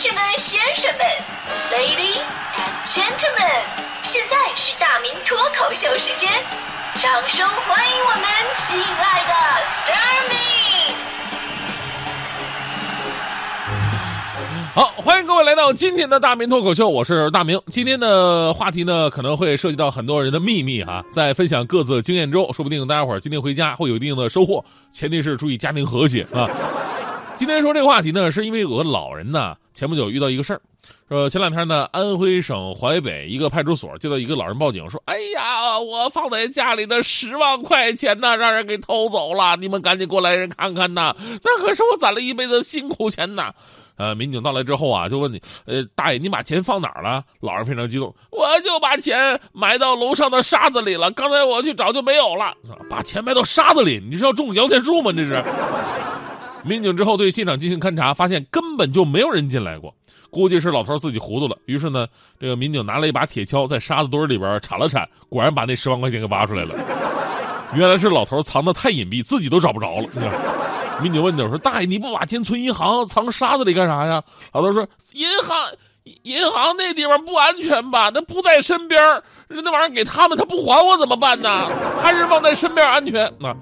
士们、先生们，Ladies and Gentlemen，现在是大明脱口秀时间，掌声欢迎我们亲爱的 s t a r m y 好，欢迎各位来到今天的大明脱口秀，我是大明。今天的话题呢，可能会涉及到很多人的秘密哈，在分享各自经验中，说不定大家伙儿今天回家会有一定的收获，前提是注意家庭和谐啊。今天说这个话题呢，是因为有个老人呢，前不久遇到一个事儿，说前两天呢，安徽省淮北一个派出所接到一个老人报警，说：“哎呀，我放在家里的十万块钱呢，让人给偷走了，你们赶紧过来人看看呐，那可是我攒了一辈子辛苦钱呐。”呃，民警到来之后啊，就问你，呃，大爷，你把钱放哪儿了？老人非常激动，我就把钱埋到楼上的沙子里了，刚才我去找就没有了。把钱埋到沙子里，你是要种摇钱树吗？这是。民警之后对现场进行勘查，发现根本就没有人进来过，估计是老头自己糊涂了。于是呢，这个民警拿了一把铁锹，在沙子堆里边铲了铲，果然把那十万块钱给挖出来了。原来是老头藏得太隐蔽，自己都找不着了。民警问他说：“大爷，你不把钱存银行，藏沙子里干啥呀？”老头说：“银行，银行那地方不安全吧？那不在身边，那玩意儿给他们，他不还我怎么办呢？还是放在身边安全。”那。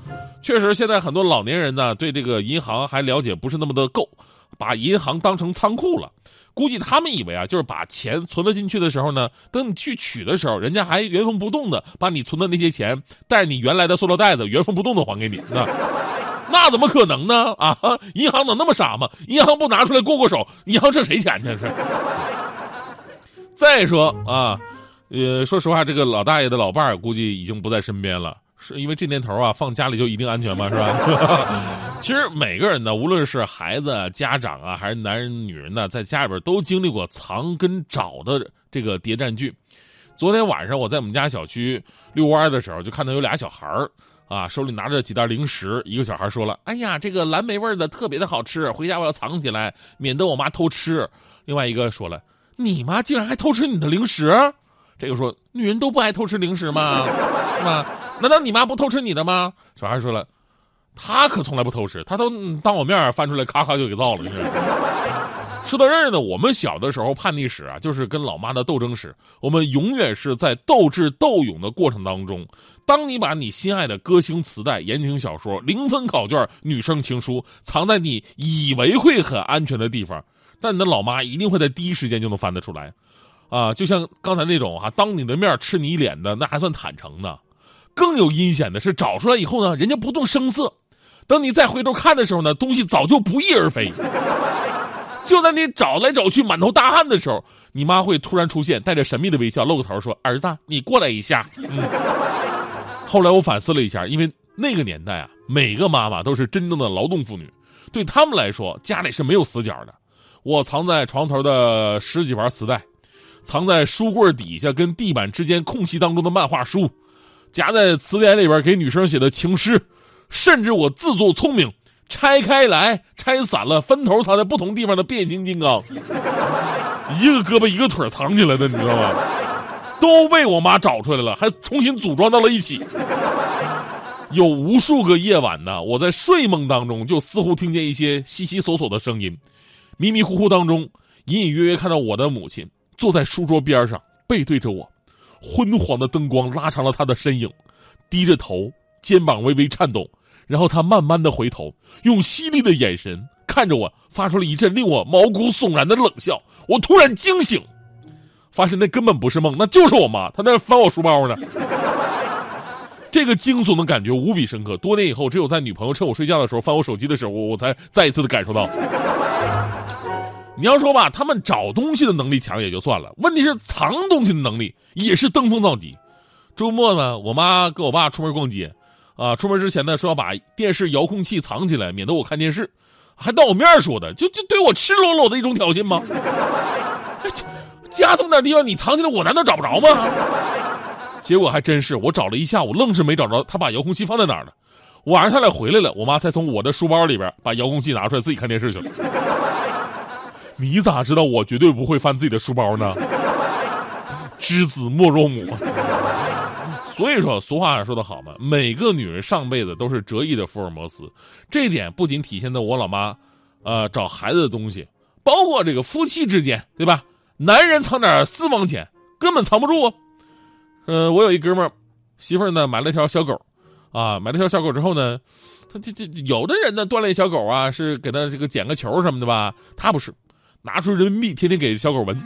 确实，现在很多老年人呢，对这个银行还了解不是那么的够，把银行当成仓库了。估计他们以为啊，就是把钱存了进去的时候呢，等你去取的时候，人家还原封不动的把你存的那些钱带你原来的塑料袋子原封不动的还给你。那 那怎么可能呢？啊，银行能那么傻吗？银行不拿出来过过手，银行挣谁钱去？是。再说啊，呃，说实话，这个老大爷的老伴儿估计已经不在身边了。是因为这年头啊，放家里就一定安全吗？是吧？其实每个人呢，无论是孩子、家长啊，还是男人、女人呢，在家里边都经历过藏跟找的这个谍战剧。昨天晚上我在我们家小区遛弯的时候，就看到有俩小孩儿啊，手里拿着几袋零食。一个小孩说了：“哎呀，这个蓝莓味的特别的好吃，回家我要藏起来，免得我妈偷吃。”另外一个说了：“你妈竟然还偷吃你的零食？”这个说：“女人都不爱偷吃零食吗？是吗？” 难道你妈不偷吃你的吗？小孩说了，他可从来不偷吃，他都当我面翻出来，咔咔就给造了。是说到这儿呢，我们小的时候叛逆史啊，就是跟老妈的斗争史。我们永远是在斗智斗勇的过程当中。当你把你心爱的歌星磁带、言情小说、零分考卷、女生情书藏在你以为会很安全的地方，但你的老妈一定会在第一时间就能翻得出来。啊，就像刚才那种哈，当你的面吃你一脸的，那还算坦诚呢。更有阴险的是，找出来以后呢，人家不动声色，等你再回头看的时候呢，东西早就不翼而飞。就在你找来找去满头大汗的时候，你妈会突然出现，带着神秘的微笑，露个头说：“儿子，你过来一下。”嗯。后来我反思了一下，因为那个年代啊，每个妈妈都是真正的劳动妇女，对他们来说，家里是没有死角的。我藏在床头的十几盘磁带，藏在书柜底下跟地板之间空隙当中的漫画书。夹在词典里边给女生写的情诗，甚至我自作聪明拆开来拆散了分头藏在不同地方的变形金刚，一个胳膊一个腿藏起来的，你知道吗？都被我妈找出来了，还重新组装到了一起。有无数个夜晚呢，我在睡梦当中就似乎听见一些悉悉索索的声音，迷迷糊糊当中隐隐约约看到我的母亲坐在书桌边上，背对着我。昏黄的灯光拉长了他的身影，低着头，肩膀微微颤动，然后他慢慢的回头，用犀利的眼神看着我，发出了一阵令我毛骨悚然的冷笑。我突然惊醒，发现那根本不是梦，那就是我妈，她在翻我书包呢。这个惊悚的感觉无比深刻。多年以后，只有在女朋友趁我睡觉的时候翻我手机的时候，我才再一次的感受到。你要说吧，他们找东西的能力强也就算了，问题是藏东西的能力也是登峰造极。周末呢，我妈跟我爸出门逛街，啊，出门之前呢说要把电视遥控器藏起来，免得我看电视，还当我面说的，就就对我赤裸裸的一种挑衅吗？家这么点地方你藏起来，我难道找不着吗？结果还真是，我找了一下午，愣是没找着他把遥控器放在哪儿了。晚上他俩回来了，我妈才从我的书包里边把遥控器拿出来，自己看电视去了。你咋知道我绝对不会翻自己的书包呢？知子莫若母。所以说，俗话说得好嘛，每个女人上辈子都是折翼的福尔摩斯。这一点不仅体现在我老妈，呃，找孩子的东西，包括这个夫妻之间，对吧？男人藏点私房钱根本藏不住。呃，我有一哥们儿，媳妇儿呢买了条小狗，啊，买了条小狗之后呢，他这这有的人呢锻炼小狗啊是给他这个捡个球什么的吧，他不是，拿出人民币天天给小狗闻，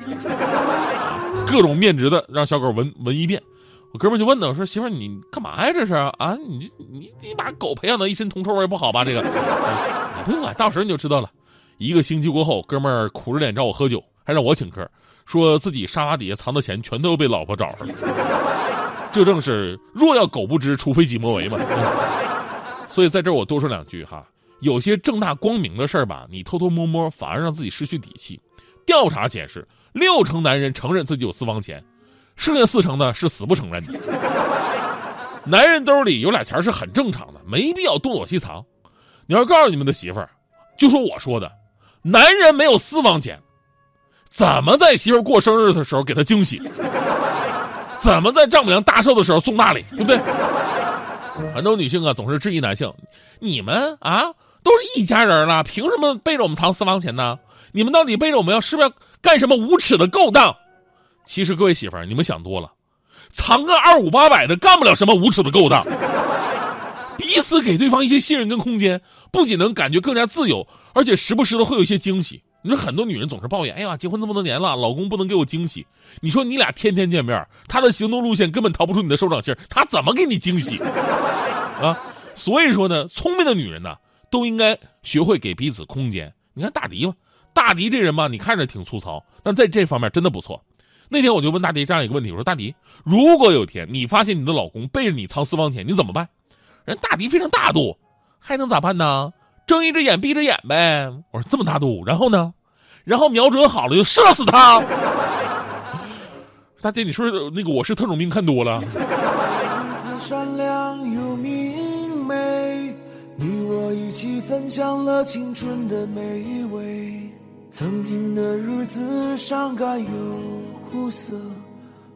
各种面值的让小狗闻闻一遍。我哥们就问他，我说媳妇儿你干嘛呀这是啊？你你你把狗培养到一身铜臭味不好吧？这个，你 不用管，到时候你就知道了。一个星期过后，哥们儿苦着脸找我喝酒，还让我请客，说自己沙发底下藏的钱全都被老婆找上了。这正是若要狗不知，除非己莫为嘛。所以在这儿我多说两句哈，有些正大光明的事儿吧，你偷偷摸摸反而让自己失去底气。调查显示，六成男人承认自己有私房钱，剩下四成呢是死不承认的。男人兜里有俩钱是很正常的，没必要东躲西藏。你要告诉你们的媳妇儿，就说我说的。男人没有私房钱，怎么在媳妇过生日的时候给她惊喜？怎么在丈母娘大寿的时候送大礼？对不对？很多女性啊，总是质疑男性：“你们啊，都是一家人了，凭什么背着我们藏私房钱呢？你们到底背着我们要是不是要干什么无耻的勾当？”其实各位媳妇儿，你们想多了，藏个二五八百的，干不了什么无耻的勾当。彼此给对方一些信任跟空间，不仅能感觉更加自由。而且时不时的会有一些惊喜。你说很多女人总是抱怨：“哎呀，结婚这么多年了，老公不能给我惊喜。”你说你俩天天见面，他的行动路线根本逃不出你的手掌心他怎么给你惊喜？啊！所以说呢，聪明的女人呢，都应该学会给彼此空间。你看大迪嘛，大迪这人嘛，你看着挺粗糙，但在这方面真的不错。那天我就问大迪这样一个问题：我说大迪，如果有一天你发现你的老公背着你藏私房钱，你怎么办？人大迪非常大度，还能咋办呢？睁一只眼闭一只眼呗。我说这么大度，然后呢？然后瞄准好了就射死他。大姐，你说那个我是特种兵看多了。一起分享了青春的美味。曾经的日子伤感又苦涩，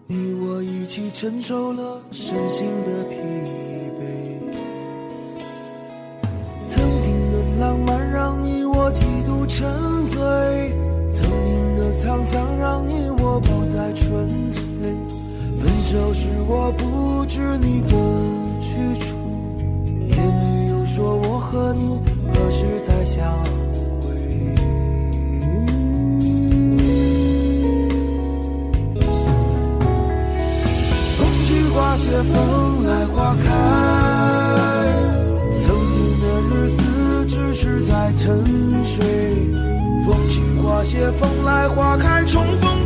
你我一起承受了身心的疲惫。曾经的浪漫让你我几度沉醉，曾经的沧桑让你我不再纯粹。分手时我不知你的些风来花开曾经的日子只是在沉睡风去花谢风来花开重逢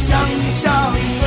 想一想